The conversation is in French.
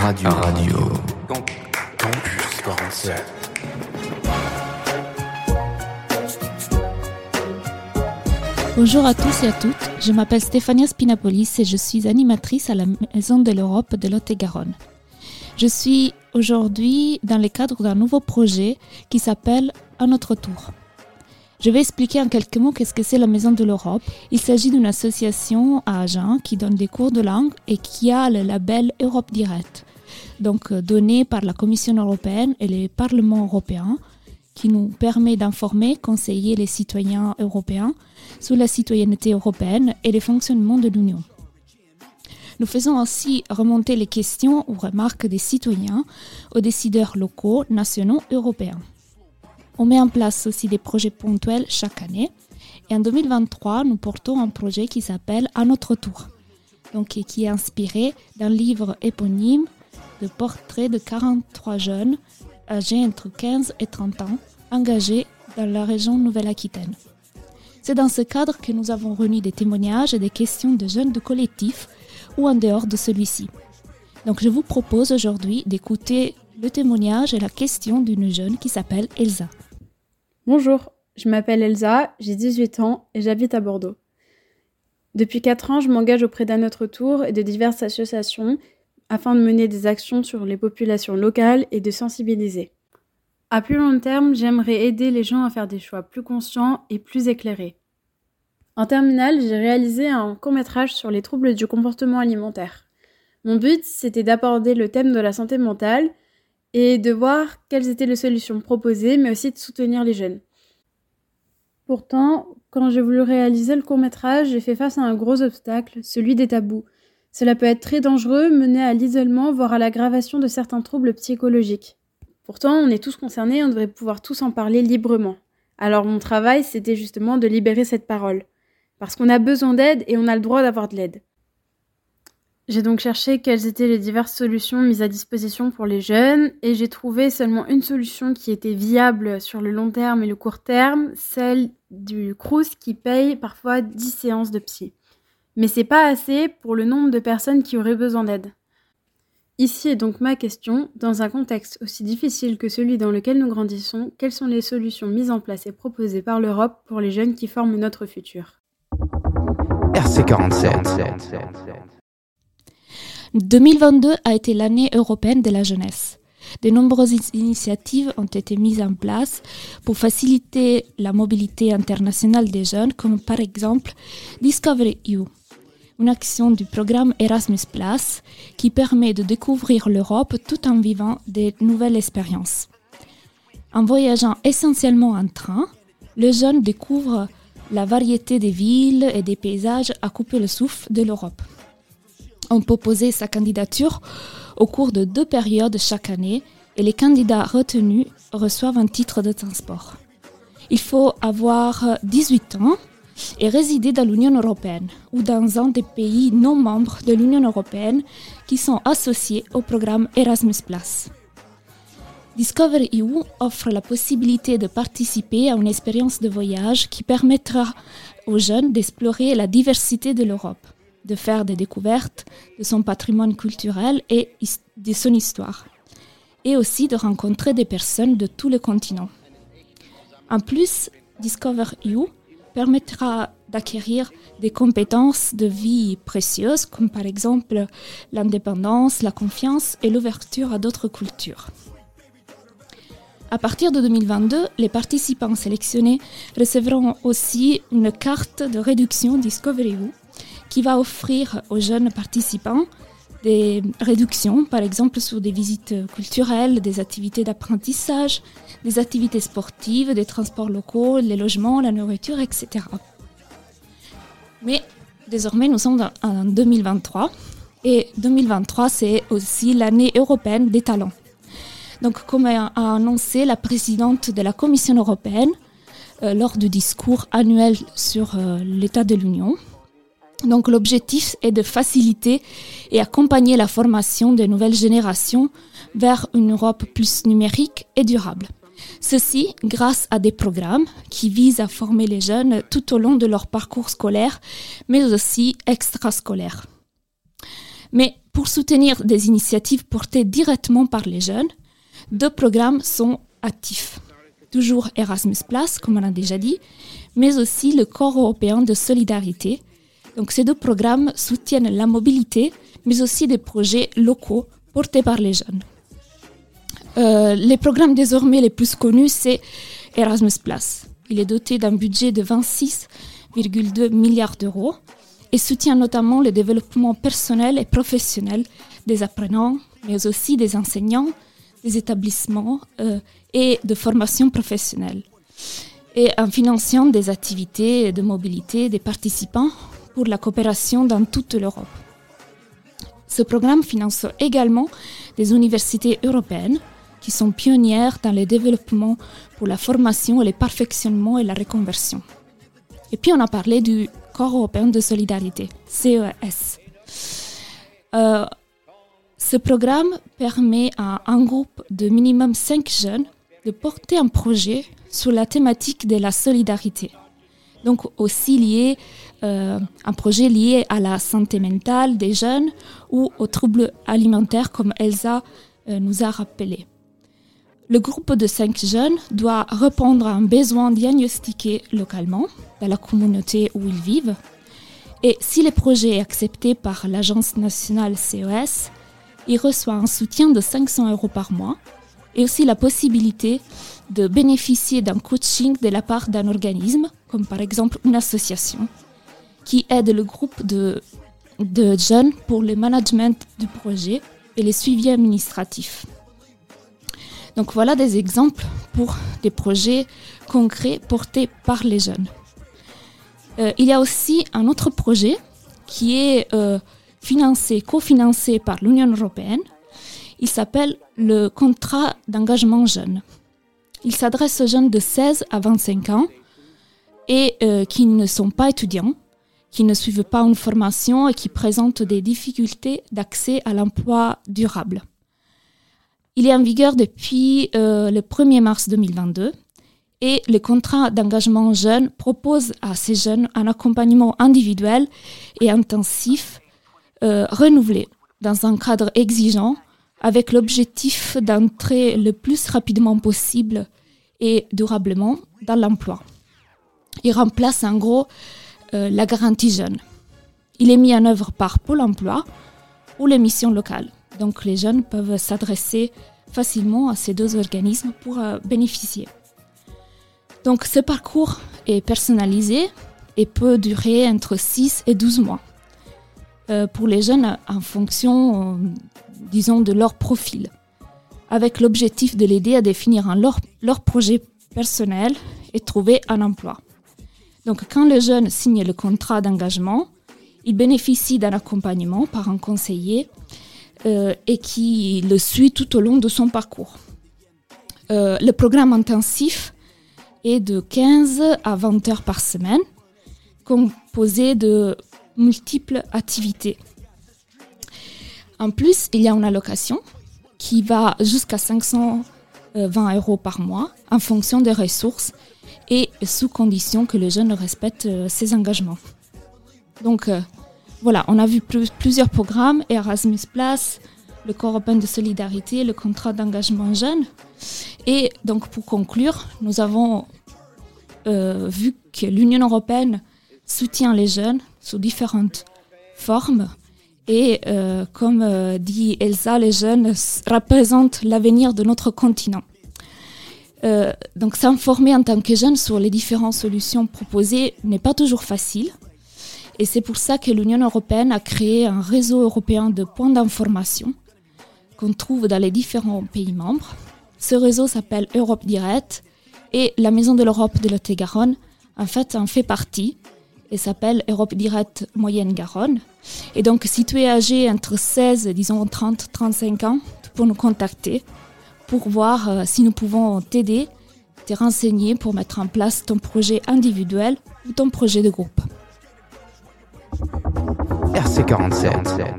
Radio. Radio. Campus 47. Bonjour à tous et à toutes, je m'appelle Stéphania Spinapolis et je suis animatrice à la Maison de l'Europe de Lot-et-Garonne. Je suis aujourd'hui dans le cadre d'un nouveau projet qui s'appelle À notre tour. Je vais expliquer en quelques mots qu'est-ce que c'est la Maison de l'Europe. Il s'agit d'une association à Agen qui donne des cours de langue et qui a le label Europe Direct, donc euh, donné par la Commission européenne et le Parlement européen, qui nous permet d'informer, conseiller les citoyens européens sur la citoyenneté européenne et le fonctionnement de l'Union. Nous faisons aussi remonter les questions ou remarques des citoyens aux décideurs locaux, nationaux, européens. On met en place aussi des projets ponctuels chaque année. Et en 2023, nous portons un projet qui s'appelle À notre tour, donc qui est inspiré d'un livre éponyme de portraits de 43 jeunes âgés entre 15 et 30 ans, engagés dans la région Nouvelle-Aquitaine. C'est dans ce cadre que nous avons réuni des témoignages et des questions de jeunes de collectifs ou en dehors de celui-ci. Donc je vous propose aujourd'hui d'écouter le témoignage et la question d'une jeune qui s'appelle Elsa. Bonjour, je m'appelle Elsa, j'ai 18 ans et j'habite à Bordeaux. Depuis 4 ans, je m'engage auprès d'un autre tour et de diverses associations afin de mener des actions sur les populations locales et de sensibiliser. À plus long terme, j'aimerais aider les gens à faire des choix plus conscients et plus éclairés. En terminale, j'ai réalisé un court-métrage sur les troubles du comportement alimentaire. Mon but, c'était d'aborder le thème de la santé mentale et de voir quelles étaient les solutions proposées, mais aussi de soutenir les jeunes. Pourtant, quand j'ai voulu réaliser le court métrage, j'ai fait face à un gros obstacle, celui des tabous. Cela peut être très dangereux, mener à l'isolement, voire à l'aggravation de certains troubles psychologiques. Pourtant, on est tous concernés, on devrait pouvoir tous en parler librement. Alors mon travail, c'était justement de libérer cette parole. Parce qu'on a besoin d'aide et on a le droit d'avoir de l'aide. J'ai donc cherché quelles étaient les diverses solutions mises à disposition pour les jeunes et j'ai trouvé seulement une solution qui était viable sur le long terme et le court terme, celle du CRUS qui paye parfois 10 séances de psy. Mais c'est pas assez pour le nombre de personnes qui auraient besoin d'aide. Ici est donc ma question, dans un contexte aussi difficile que celui dans lequel nous grandissons, quelles sont les solutions mises en place et proposées par l'Europe pour les jeunes qui forment notre futur? RC47. 2022 a été l'année européenne de la jeunesse. De nombreuses initiatives ont été mises en place pour faciliter la mobilité internationale des jeunes, comme par exemple Discovery You, une action du programme Erasmus ⁇ qui permet de découvrir l'Europe tout en vivant des nouvelles expériences. En voyageant essentiellement en train, le jeune découvre la variété des villes et des paysages à couper le souffle de l'Europe on peut poser sa candidature au cours de deux périodes chaque année et les candidats retenus reçoivent un titre de transport. Il faut avoir 18 ans et résider dans l'Union européenne ou dans un des pays non membres de l'Union européenne qui sont associés au programme Erasmus ⁇ Discover EU offre la possibilité de participer à une expérience de voyage qui permettra aux jeunes d'explorer la diversité de l'Europe de faire des découvertes de son patrimoine culturel et de son histoire, et aussi de rencontrer des personnes de tous les continents. En plus, Discover You permettra d'acquérir des compétences de vie précieuses, comme par exemple l'indépendance, la confiance et l'ouverture à d'autres cultures. À partir de 2022, les participants sélectionnés recevront aussi une carte de réduction Discovery qui va offrir aux jeunes participants des réductions, par exemple sur des visites culturelles, des activités d'apprentissage, des activités sportives, des transports locaux, les logements, la nourriture, etc. Mais désormais, nous sommes en 2023 et 2023, c'est aussi l'année européenne des talents. Donc, comme a annoncé la présidente de la Commission européenne euh, lors du discours annuel sur euh, l'état de l'Union, donc l'objectif est de faciliter et accompagner la formation des nouvelles générations vers une Europe plus numérique et durable. Ceci grâce à des programmes qui visent à former les jeunes tout au long de leur parcours scolaire, mais aussi extrascolaire. Mais pour soutenir des initiatives portées directement par les jeunes, deux programmes sont actifs. Toujours Erasmus ⁇ comme on a déjà dit, mais aussi le Corps européen de solidarité. Donc ces deux programmes soutiennent la mobilité, mais aussi des projets locaux portés par les jeunes. Euh, les programmes désormais les plus connus, c'est Erasmus ⁇ Il est doté d'un budget de 26,2 milliards d'euros et soutient notamment le développement personnel et professionnel des apprenants, mais aussi des enseignants, des établissements euh, et de formation professionnelle, et en finançant des activités de mobilité des participants pour la coopération dans toute l'Europe. Ce programme finance également des universités européennes qui sont pionnières dans le développement pour la formation, le perfectionnement et la reconversion. Et puis on a parlé du Corps européen de solidarité, CES. Euh, ce programme permet à un groupe de minimum 5 jeunes de porter un projet sur la thématique de la solidarité. Donc aussi lié, euh, un projet lié à la santé mentale des jeunes ou aux troubles alimentaires comme Elsa euh, nous a rappelé. Le groupe de cinq jeunes doit répondre à un besoin diagnostiqué localement dans la communauté où ils vivent. Et si le projet est accepté par l'Agence nationale CES, il reçoit un soutien de 500 euros par mois et aussi la possibilité de bénéficier d'un coaching de la part d'un organisme, comme par exemple une association, qui aide le groupe de, jeunes pour le management du projet et les suivis administratifs. Donc voilà des exemples pour des projets concrets portés par les jeunes. Euh, il y a aussi un autre projet qui est euh, financé, cofinancé par l'Union européenne. Il s'appelle le contrat d'engagement jeune. Il s'adresse aux jeunes de 16 à 25 ans et euh, qui ne sont pas étudiants, qui ne suivent pas une formation et qui présentent des difficultés d'accès à l'emploi durable. Il est en vigueur depuis euh, le 1er mars 2022 et le contrat d'engagement jeune propose à ces jeunes un accompagnement individuel et intensif euh, renouvelé dans un cadre exigeant avec l'objectif d'entrer le plus rapidement possible et durablement dans l'emploi. Il remplace en gros euh, la garantie jeune. Il est mis en œuvre par Pôle emploi ou les missions locales. Donc les jeunes peuvent s'adresser facilement à ces deux organismes pour euh, bénéficier. Donc ce parcours est personnalisé et peut durer entre 6 et 12 mois. Euh, pour les jeunes en fonction, disons, de leur profil, avec l'objectif de l'aider à définir leur, projet personnel et trouver un emploi. Donc quand le jeune signe le contrat d'engagement, il bénéficie d'un accompagnement par un conseiller euh, et qui le suit tout au long de son parcours. Euh, le programme intensif est de 15 à 20 heures par semaine, composé de multiples activités. En plus, il y a une allocation qui va jusqu'à 520 euros par mois en fonction des ressources et sous condition que le jeune respecte euh, ses engagements. Donc, voilà, on a vu plusieurs programmes, Erasmus le Corps européen de solidarité, le contrat d'engagement jeune. Et donc pour conclure, nous avons euh, vu que l'Union européenne soutient les jeunes sous différentes formes. Et euh, comme euh, dit Elsa, les jeunes représentent l'avenir de notre continent. donc s'informer en tant que jeune sur les différentes solutions proposées n'est pas toujours facile. Et c'est pour ça que l'Union européenne a créé un réseau européen de points d'information qu'on trouve dans les différents pays membres. Ce réseau s'appelle Europe Direct et la Maison de l'Europe de Lot-et-Garonne, en fait, en fait partie et s'appelle Europe Direct Moyenne-Garonne. Et donc, si tu es âgé entre 16, disons 30, 35 ans, tu peux nous contacter pour voir euh, si nous pouvons t'aider, te renseigner pour mettre en place ton projet individuel ou ton projet de groupe. RC47.